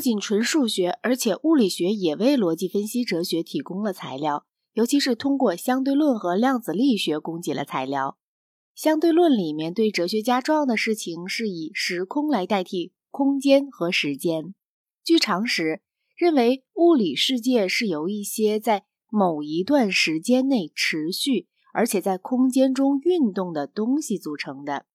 不仅纯数学，而且物理学也为逻辑分析哲学提供了材料，尤其是通过相对论和量子力学供给了材料。相对论里面对哲学家重要的事情是以时空来代替空间和时间。据常识，认为物理世界是由一些在某一段时间内持续，而且在空间中运动的东西组成的。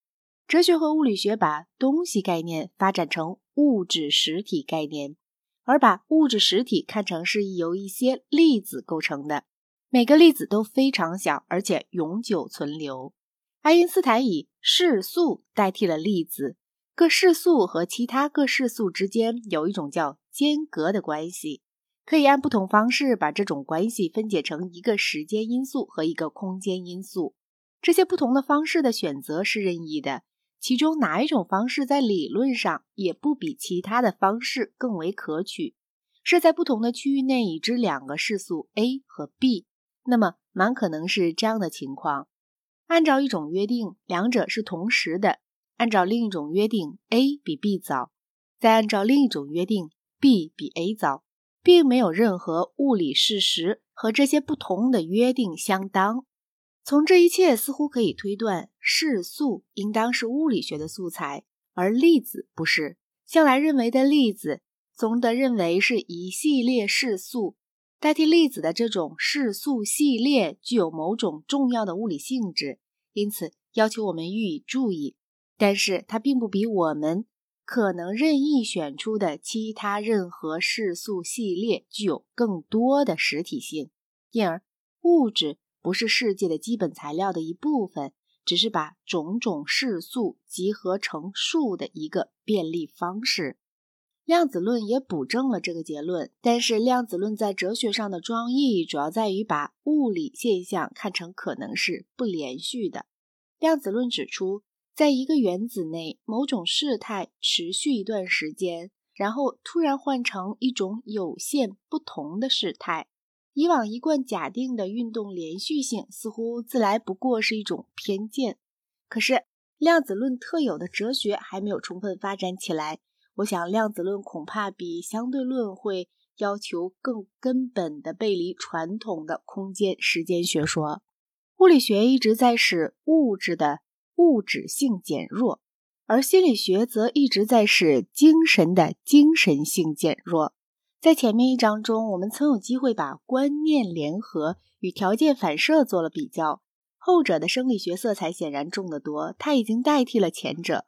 哲学和物理学把东西概念发展成物质实体概念，而把物质实体看成是由一些粒子构成的，每个粒子都非常小，而且永久存留。爱因斯坦以势速代替了粒子，各势速和其他各势速之间有一种叫间隔的关系，可以按不同方式把这种关系分解成一个时间因素和一个空间因素。这些不同的方式的选择是任意的。其中哪一种方式在理论上也不比其他的方式更为可取？是在不同的区域内已知两个世俗 a 和 b，那么蛮可能是这样的情况：按照一种约定，两者是同时的；按照另一种约定，a 比 b 早；再按照另一种约定，b 比 a 早，并没有任何物理事实和这些不同的约定相当。从这一切似乎可以推断，势素应当是物理学的素材，而粒子不是。向来认为的粒子，总的认为是一系列势素，代替粒子的这种势素系列具有某种重要的物理性质，因此要求我们予以注意。但是它并不比我们可能任意选出的其他任何势素系列具有更多的实体性，因而物质。不是世界的基本材料的一部分，只是把种种势速集合成数的一个便利方式。量子论也补正了这个结论，但是量子论在哲学上的重要意义主要在于把物理现象看成可能是不连续的。量子论指出，在一个原子内，某种事态持续一段时间，然后突然换成一种有限不同的事态。以往一贯假定的运动连续性似乎自来不过是一种偏见。可是量子论特有的哲学还没有充分发展起来。我想量子论恐怕比相对论会要求更根本的背离传统的空间时间学说。物理学一直在使物质的物质性减弱，而心理学则一直在使精神的精神性减弱。在前面一章中，我们曾有机会把观念联合与条件反射做了比较，后者的生理学色彩显然重得多，它已经代替了前者。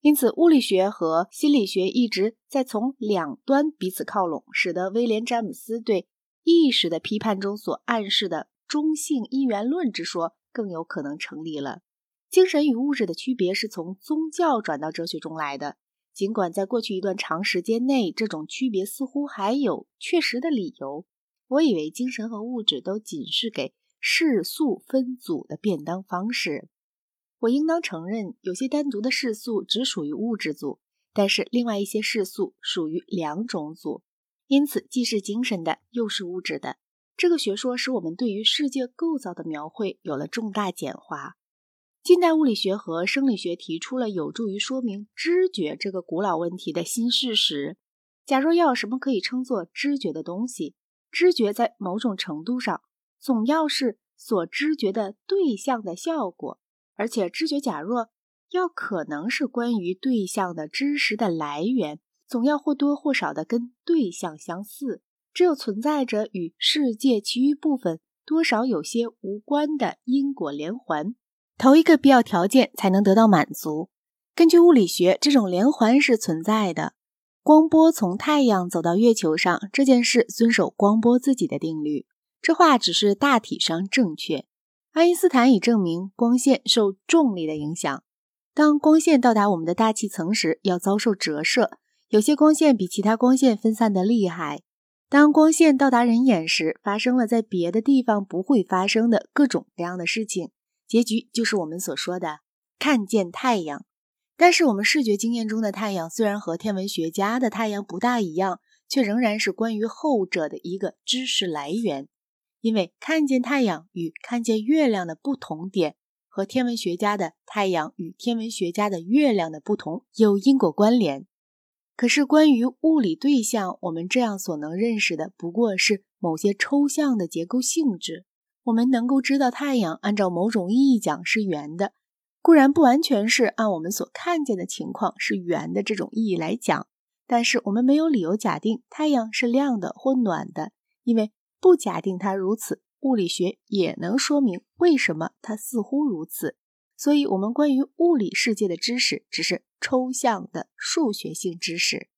因此，物理学和心理学一直在从两端彼此靠拢，使得威廉·詹姆斯对意识的批判中所暗示的中性一元论之说更有可能成立了。精神与物质的区别是从宗教转到哲学中来的。尽管在过去一段长时间内，这种区别似乎还有确实的理由，我以为精神和物质都仅是给世俗分组的便当方式。我应当承认，有些单独的世俗只属于物质组，但是另外一些世俗属于两种组，因此既是精神的，又是物质的。这个学说使我们对于世界构造的描绘有了重大简化。近代物理学和生理学提出了有助于说明知觉这个古老问题的新事实。假若要有什么可以称作知觉的东西，知觉在某种程度上总要是所知觉的对象的效果，而且知觉假若要可能是关于对象的知识的来源，总要或多或少的跟对象相似。只有存在着与世界其余部分多少有些无关的因果连环。头一个必要条件才能得到满足。根据物理学，这种连环是存在的。光波从太阳走到月球上这件事遵守光波自己的定律。这话只是大体上正确。爱因斯坦已证明光线受重力的影响。当光线到达我们的大气层时，要遭受折射。有些光线比其他光线分散的厉害。当光线到达人眼时，发生了在别的地方不会发生的各种各样的事情。结局就是我们所说的看见太阳，但是我们视觉经验中的太阳虽然和天文学家的太阳不大一样，却仍然是关于后者的一个知识来源。因为看见太阳与看见月亮的不同点，和天文学家的太阳与天文学家的月亮的不同有因果关联。可是关于物理对象，我们这样所能认识的不过是某些抽象的结构性质。我们能够知道太阳按照某种意义讲是圆的，固然不完全是按我们所看见的情况是圆的这种意义来讲，但是我们没有理由假定太阳是亮的或暖的，因为不假定它如此，物理学也能说明为什么它似乎如此。所以，我们关于物理世界的知识只是抽象的数学性知识。